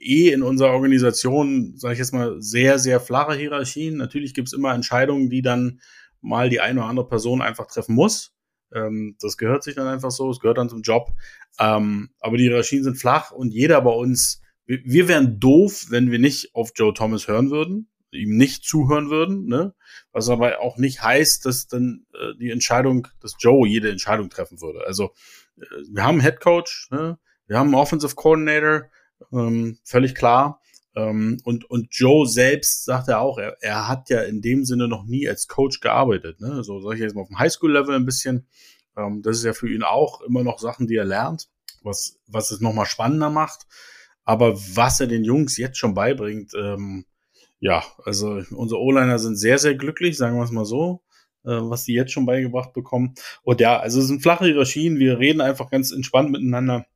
eh in unserer Organisation, sage ich jetzt mal, sehr, sehr flache Hierarchien. Natürlich gibt es immer Entscheidungen, die dann mal die eine oder andere Person einfach treffen muss. Ähm, das gehört sich dann einfach so, es gehört dann zum Job. Ähm, aber die Hierarchien sind flach und jeder bei uns, wir, wir wären doof, wenn wir nicht auf Joe Thomas hören würden, ihm nicht zuhören würden, ne? Was aber auch nicht heißt, dass dann äh, die Entscheidung, dass Joe jede Entscheidung treffen würde. Also wir haben einen Head Coach, ne? wir haben einen Offensive Coordinator, ähm, völlig klar. Ähm, und, und Joe selbst sagt er auch, er, er hat ja in dem Sinne noch nie als Coach gearbeitet. Ne? So sage ich jetzt mal auf dem Highschool-Level ein bisschen. Ähm, das ist ja für ihn auch immer noch Sachen, die er lernt, was, was es nochmal spannender macht. Aber was er den Jungs jetzt schon beibringt, ähm, ja, also unsere O-Liner sind sehr, sehr glücklich, sagen wir es mal so, äh, was die jetzt schon beigebracht bekommen. Und ja, also es sind flache Hierarchien, wir reden einfach ganz entspannt miteinander,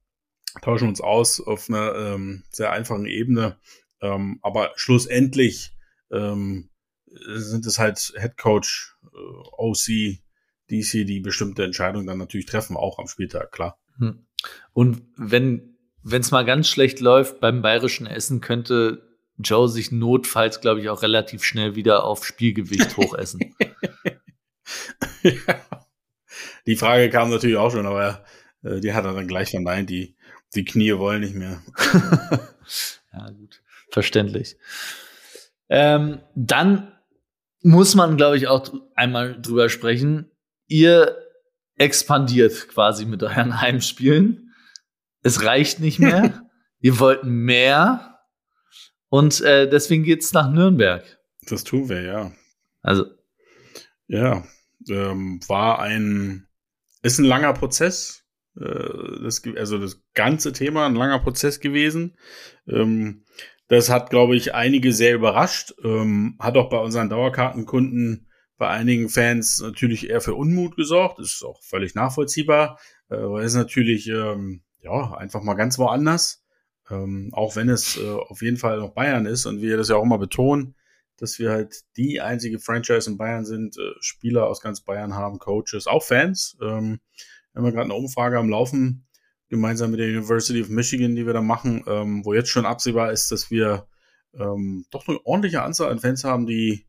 tauschen uns aus auf einer ähm, sehr einfachen Ebene. Ähm, aber schlussendlich ähm, sind es halt Head Coach, äh, OC, DC, die bestimmte Entscheidungen dann natürlich treffen, auch am Spieltag, klar. Hm. Und wenn wenn es mal ganz schlecht läuft beim bayerischen Essen, könnte Joe sich notfalls, glaube ich, auch relativ schnell wieder auf Spielgewicht [LAUGHS] hochessen. [LAUGHS] ja. Die Frage kam natürlich auch schon, aber äh, die hat er dann gleich verneint. Die, die Knie wollen nicht mehr. [LAUGHS] ja, gut. Verständlich. Ähm, dann muss man, glaube ich, auch einmal drüber sprechen. Ihr expandiert quasi mit euren [LAUGHS] Heimspielen. Es reicht nicht mehr. Ihr wollt mehr. Und äh, deswegen geht's nach Nürnberg. Das tun wir, ja. Also. Ja, ähm, war ein, ist ein langer Prozess. Äh, das, also das ganze Thema ein langer Prozess gewesen. Ähm, das hat, glaube ich, einige sehr überrascht. Ähm, hat auch bei unseren Dauerkartenkunden, bei einigen Fans natürlich eher für Unmut gesorgt. Ist auch völlig nachvollziehbar, äh, weil es natürlich ähm, ja einfach mal ganz woanders. Ähm, auch wenn es äh, auf jeden Fall noch Bayern ist und wir das ja auch immer betonen, dass wir halt die einzige Franchise in Bayern sind, äh, Spieler aus ganz Bayern haben, Coaches, auch Fans. Ähm, wir haben gerade eine Umfrage am Laufen, gemeinsam mit der University of Michigan, die wir da machen, ähm, wo jetzt schon absehbar ist, dass wir ähm, doch eine ordentliche Anzahl an Fans haben, die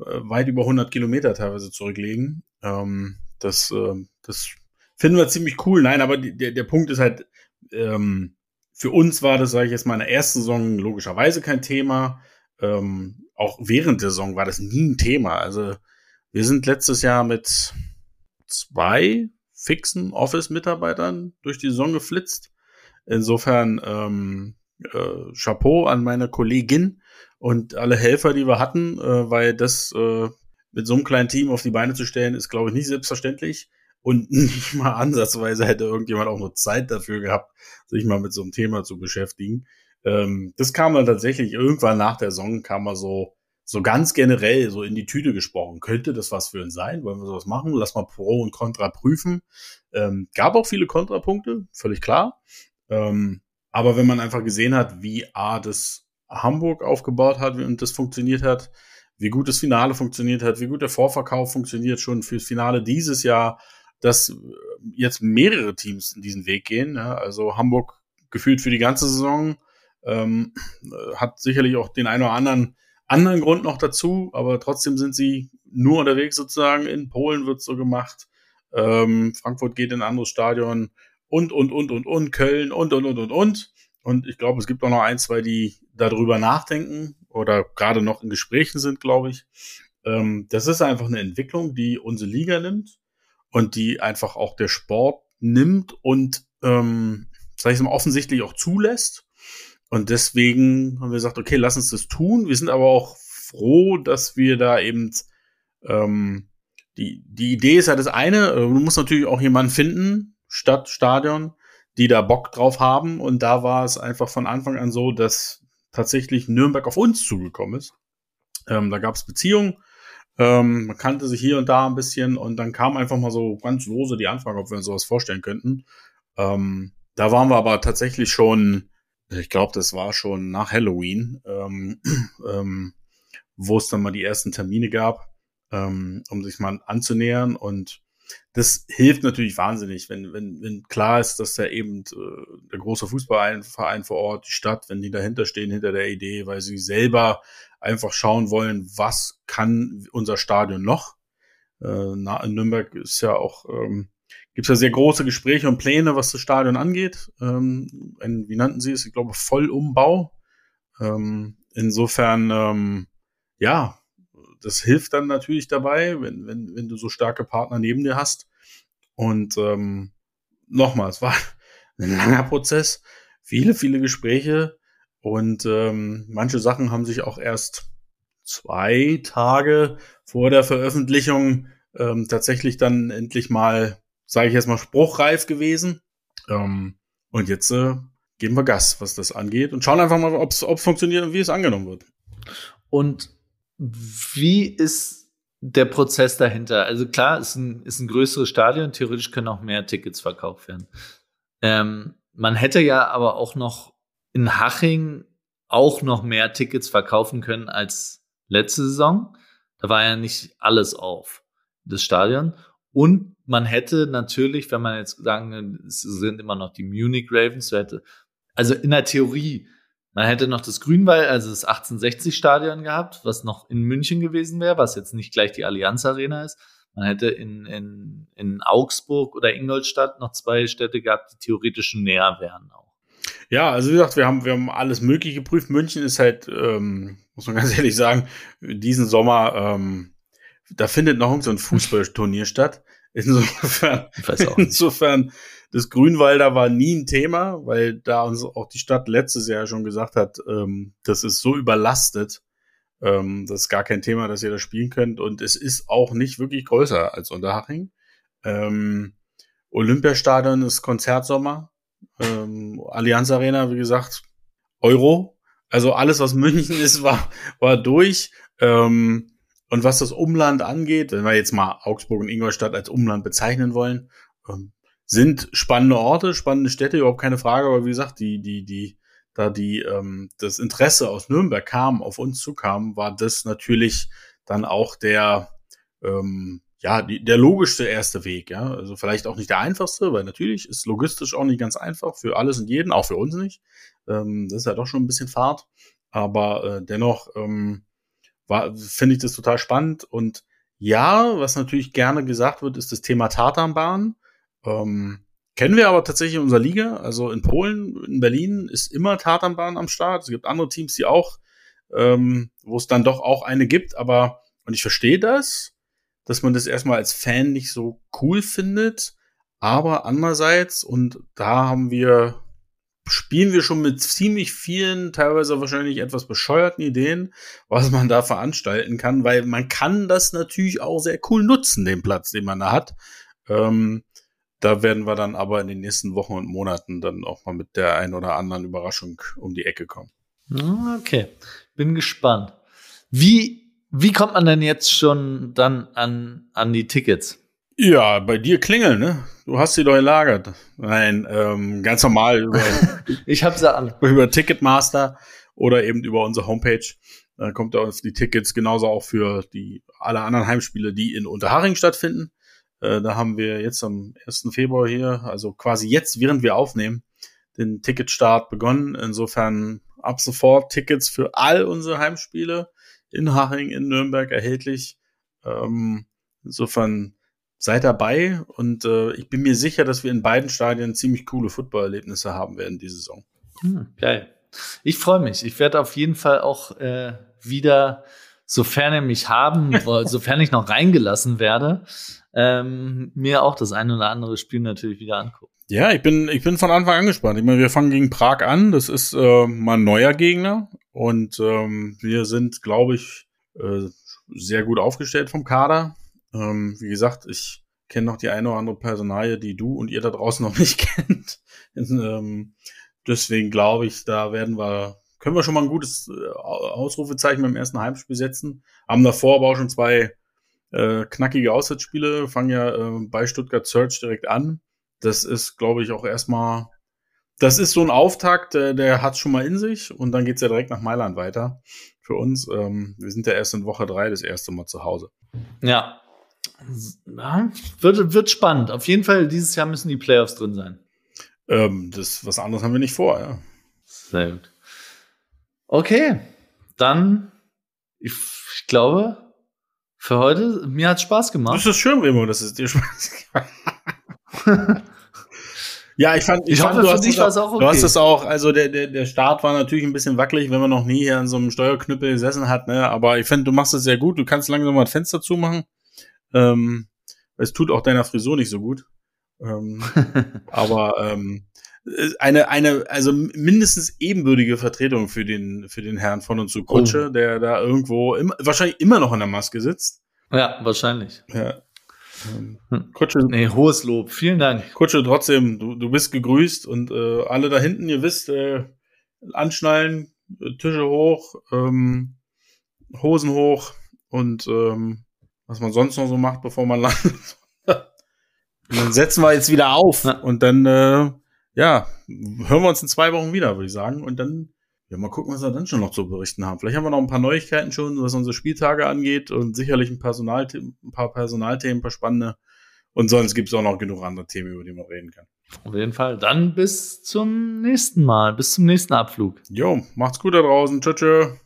äh, weit über 100 Kilometer teilweise zurücklegen. Ähm, das, äh, das finden wir ziemlich cool. Nein, aber die, der, der Punkt ist halt, ähm, für uns war das, sage ich jetzt mal, in der ersten Saison logischerweise kein Thema. Ähm, auch während der Saison war das nie ein Thema. Also wir sind letztes Jahr mit zwei fixen Office-Mitarbeitern durch die Saison geflitzt. Insofern ähm, äh, Chapeau an meine Kollegin und alle Helfer, die wir hatten, äh, weil das äh, mit so einem kleinen Team auf die Beine zu stellen, ist, glaube ich, nicht selbstverständlich und [LAUGHS] nicht mal ansatzweise hätte irgendjemand auch nur Zeit dafür gehabt, sich mal mit so einem Thema zu beschäftigen. Ähm, das kam dann tatsächlich irgendwann nach der Saison, kam mal so, so ganz generell so in die Tüte gesprochen. Könnte das was für uns sein? Wollen wir sowas machen? Lass mal Pro und Contra prüfen. Ähm, gab auch viele Kontrapunkte, völlig klar. Ähm, aber wenn man einfach gesehen hat, wie A, das Hamburg aufgebaut hat und das funktioniert hat, wie gut das Finale funktioniert hat, wie gut der Vorverkauf funktioniert schon fürs Finale dieses Jahr, dass äh, jetzt mehrere Teams in diesen Weg gehen. Ja? Also Hamburg gefühlt für die ganze Saison ähm, äh, hat sicherlich auch den einen oder anderen anderen Grund noch dazu, aber trotzdem sind sie nur unterwegs sozusagen. In Polen wird so gemacht. Ähm, Frankfurt geht in ein anderes Stadion und, und, und, und, und, Köln und, und, und, und, und. Und ich glaube, es gibt auch noch ein, zwei, die darüber nachdenken oder gerade noch in Gesprächen sind, glaube ich. Ähm, das ist einfach eine Entwicklung, die unsere Liga nimmt und die einfach auch der Sport nimmt und, ähm, sag ich mal, offensichtlich auch zulässt. Und deswegen haben wir gesagt, okay, lass uns das tun. Wir sind aber auch froh, dass wir da eben ähm, die, die Idee ist ja das eine, äh, du musst natürlich auch jemanden finden, Stadt, Stadion, die da Bock drauf haben. Und da war es einfach von Anfang an so, dass tatsächlich Nürnberg auf uns zugekommen ist. Ähm, da gab es Beziehungen, ähm, man kannte sich hier und da ein bisschen und dann kam einfach mal so ganz lose die Anfrage, ob wir uns sowas vorstellen könnten. Ähm, da waren wir aber tatsächlich schon, ich glaube, das war schon nach Halloween, ähm, [CLEARS THROAT] ähm, wo es dann mal die ersten Termine gab, ähm, um sich mal anzunähern und das hilft natürlich wahnsinnig, wenn, wenn, wenn klar ist, dass da eben äh, der große Fußballverein vor Ort, die Stadt, wenn die dahinter stehen, hinter der Idee, weil sie selber einfach schauen wollen, was kann unser Stadion noch. Äh, na, in Nürnberg ist ja auch, ähm, gibt es ja sehr große Gespräche und Pläne, was das Stadion angeht. Ähm, ein, wie nannten sie es? Ich glaube, Vollumbau. Ähm, insofern, ähm, ja, das hilft dann natürlich dabei, wenn, wenn, wenn du so starke Partner neben dir hast. Und ähm, nochmal, es war [LAUGHS] ein langer Prozess, viele, viele Gespräche und ähm, manche Sachen haben sich auch erst zwei Tage vor der Veröffentlichung ähm, tatsächlich dann endlich mal, sage ich jetzt mal, spruchreif gewesen. Ähm, und jetzt äh, geben wir Gas, was das angeht und schauen einfach mal, ob es funktioniert und wie es angenommen wird. Und wie ist der Prozess dahinter? Also klar, ist ein, ist ein größeres Stadion, theoretisch können auch mehr Tickets verkauft werden. Ähm, man hätte ja aber auch noch in Haching auch noch mehr Tickets verkaufen können als letzte Saison. Da war ja nicht alles auf, das Stadion. Und man hätte natürlich, wenn man jetzt sagen, es sind immer noch die Munich Ravens, hätte, also in der Theorie man hätte noch das Grünwall, also das 1860-Stadion gehabt, was noch in München gewesen wäre, was jetzt nicht gleich die Allianz Arena ist. Man hätte in, in, in Augsburg oder Ingolstadt noch zwei Städte gehabt, die theoretisch näher wären auch. Ja, also wie gesagt, wir haben, wir haben alles Mögliche geprüft. München ist halt, ähm, muss man [LAUGHS] ganz ehrlich sagen, diesen Sommer, ähm, da findet noch so ein [LAUGHS] Fußballturnier statt. Insofern, insofern das Grünwalder war nie ein Thema, weil da uns auch die Stadt letztes Jahr schon gesagt hat, ähm, das ist so überlastet, ähm, das ist gar kein Thema, dass ihr da spielen könnt. Und es ist auch nicht wirklich größer als Unterhaching. Ähm, Olympiastadion ist Konzertsommer. Ähm, Allianz Arena, wie gesagt, Euro. Also alles, was München ist, war, war durch. Ähm, und was das Umland angeht, wenn wir jetzt mal Augsburg und Ingolstadt als Umland bezeichnen wollen, ähm, sind spannende Orte, spannende Städte, überhaupt keine Frage, aber wie gesagt, die, die, die, da die, ähm, das Interesse aus Nürnberg kam, auf uns zukam, war das natürlich dann auch der, ähm, ja, die, der logischste erste Weg, ja. Also vielleicht auch nicht der einfachste, weil natürlich ist logistisch auch nicht ganz einfach für alles und jeden, auch für uns nicht. Ähm, das ist ja doch schon ein bisschen Fahrt. Aber äh, dennoch ähm, finde ich das total spannend. Und ja, was natürlich gerne gesagt wird, ist das Thema Tatanbahn. Ähm, kennen wir aber tatsächlich in unserer Liga. Also in Polen, in Berlin ist immer Tatanbahn am Start. Es gibt andere Teams, die auch, ähm, wo es dann doch auch eine gibt. Aber, und ich verstehe das, dass man das erstmal als Fan nicht so cool findet. Aber andererseits, und da haben wir, spielen wir schon mit ziemlich vielen, teilweise wahrscheinlich etwas bescheuerten Ideen, was man da veranstalten kann, weil man kann das natürlich auch sehr cool nutzen, den Platz, den man da hat. Ähm, da werden wir dann aber in den nächsten Wochen und Monaten dann auch mal mit der ein oder anderen Überraschung um die Ecke kommen. Okay, bin gespannt. Wie, wie kommt man denn jetzt schon dann an, an die Tickets? Ja, bei dir klingeln, ne? Du hast sie doch gelagert. Nein, ähm, ganz normal über, [LAUGHS] ich habe sie alle. über Ticketmaster oder eben über unsere Homepage. Da kommt da auf die Tickets genauso auch für die alle anderen Heimspiele, die in Unterhaching stattfinden. Äh, da haben wir jetzt am 1. Februar hier, also quasi jetzt, während wir aufnehmen, den Ticketstart begonnen. Insofern ab sofort Tickets für all unsere Heimspiele in Haching, in Nürnberg erhältlich. Ähm, insofern seid dabei und äh, ich bin mir sicher, dass wir in beiden Stadien ziemlich coole Footballerlebnisse haben werden diese Saison. Hm, geil. Ich freue mich. Ich werde auf jeden Fall auch äh, wieder sofern er mich haben, [LAUGHS] sofern ich noch reingelassen werde, ähm, mir auch das ein oder andere Spiel natürlich wieder angucken. Ja, ich bin, ich bin von Anfang an gespannt. Ich meine, wir fangen gegen Prag an. Das ist äh, mal ein neuer Gegner. Und ähm, wir sind, glaube ich, äh, sehr gut aufgestellt vom Kader. Ähm, wie gesagt, ich kenne noch die eine oder andere Personalie, die du und ihr da draußen noch [LAUGHS] nicht kennt. ähm, deswegen glaube ich, da werden wir, können wir schon mal ein gutes äh, Ausrufezeichen beim ersten Heimspiel setzen. Haben davor aber auch schon zwei äh, knackige Auswärtsspiele, fangen ja äh, bei Stuttgart Search direkt an das ist, glaube ich, auch erstmal, das ist so ein Auftakt, der, der hat schon mal in sich und dann geht's ja direkt nach Mailand weiter für uns. Ähm, wir sind ja erst in Woche drei das erste Mal zu Hause. Ja. Ja. Wird, wird spannend. Auf jeden Fall, dieses Jahr müssen die Playoffs drin sein. Ähm, das, was anderes haben wir nicht vor, ja. Sehr gut. Okay, dann, ich, ich glaube, für heute, mir hat Spaß gemacht. Das ist schön, Remo, dass es dir Spaß [LAUGHS] gemacht ja, ich fand, ich, ich fand, hoffe, du, hast das, auch, okay. du hast es auch, also der, der, der Start war natürlich ein bisschen wackelig, wenn man noch nie hier an so einem Steuerknüppel gesessen hat, ne? Aber ich finde, du machst es sehr gut. Du kannst langsam mal das Fenster zumachen. Ähm, es tut auch deiner Frisur nicht so gut. Ähm, [LAUGHS] aber ähm, eine, eine, also mindestens ebenbürtige Vertretung für den, für den Herrn von und zu Kutsche, oh. der da irgendwo im, wahrscheinlich immer noch in der Maske sitzt. Ja, wahrscheinlich. Ja, ähm, hm. Kutsche, nee, hohes Lob. Vielen Dank. Kutsche, trotzdem, du, du bist gegrüßt und äh, alle da hinten, ihr wisst, äh, anschnallen, Tische hoch, ähm, Hosen hoch und ähm, was man sonst noch so macht, bevor man [LAUGHS] landet. und dann setzen wir jetzt wieder auf ja. und dann, äh, ja, hören wir uns in zwei Wochen wieder, würde ich sagen. Und dann ja, mal gucken, was wir dann schon noch zu berichten haben. Vielleicht haben wir noch ein paar Neuigkeiten schon, was unsere Spieltage angeht und sicherlich ein, Personal ein paar Personalthemen, ein paar spannende. Und sonst gibt es auch noch genug andere Themen, über die man reden kann. Auf jeden Fall. Dann bis zum nächsten Mal, bis zum nächsten Abflug. Jo, macht's gut da draußen. Tschüss. tschüss.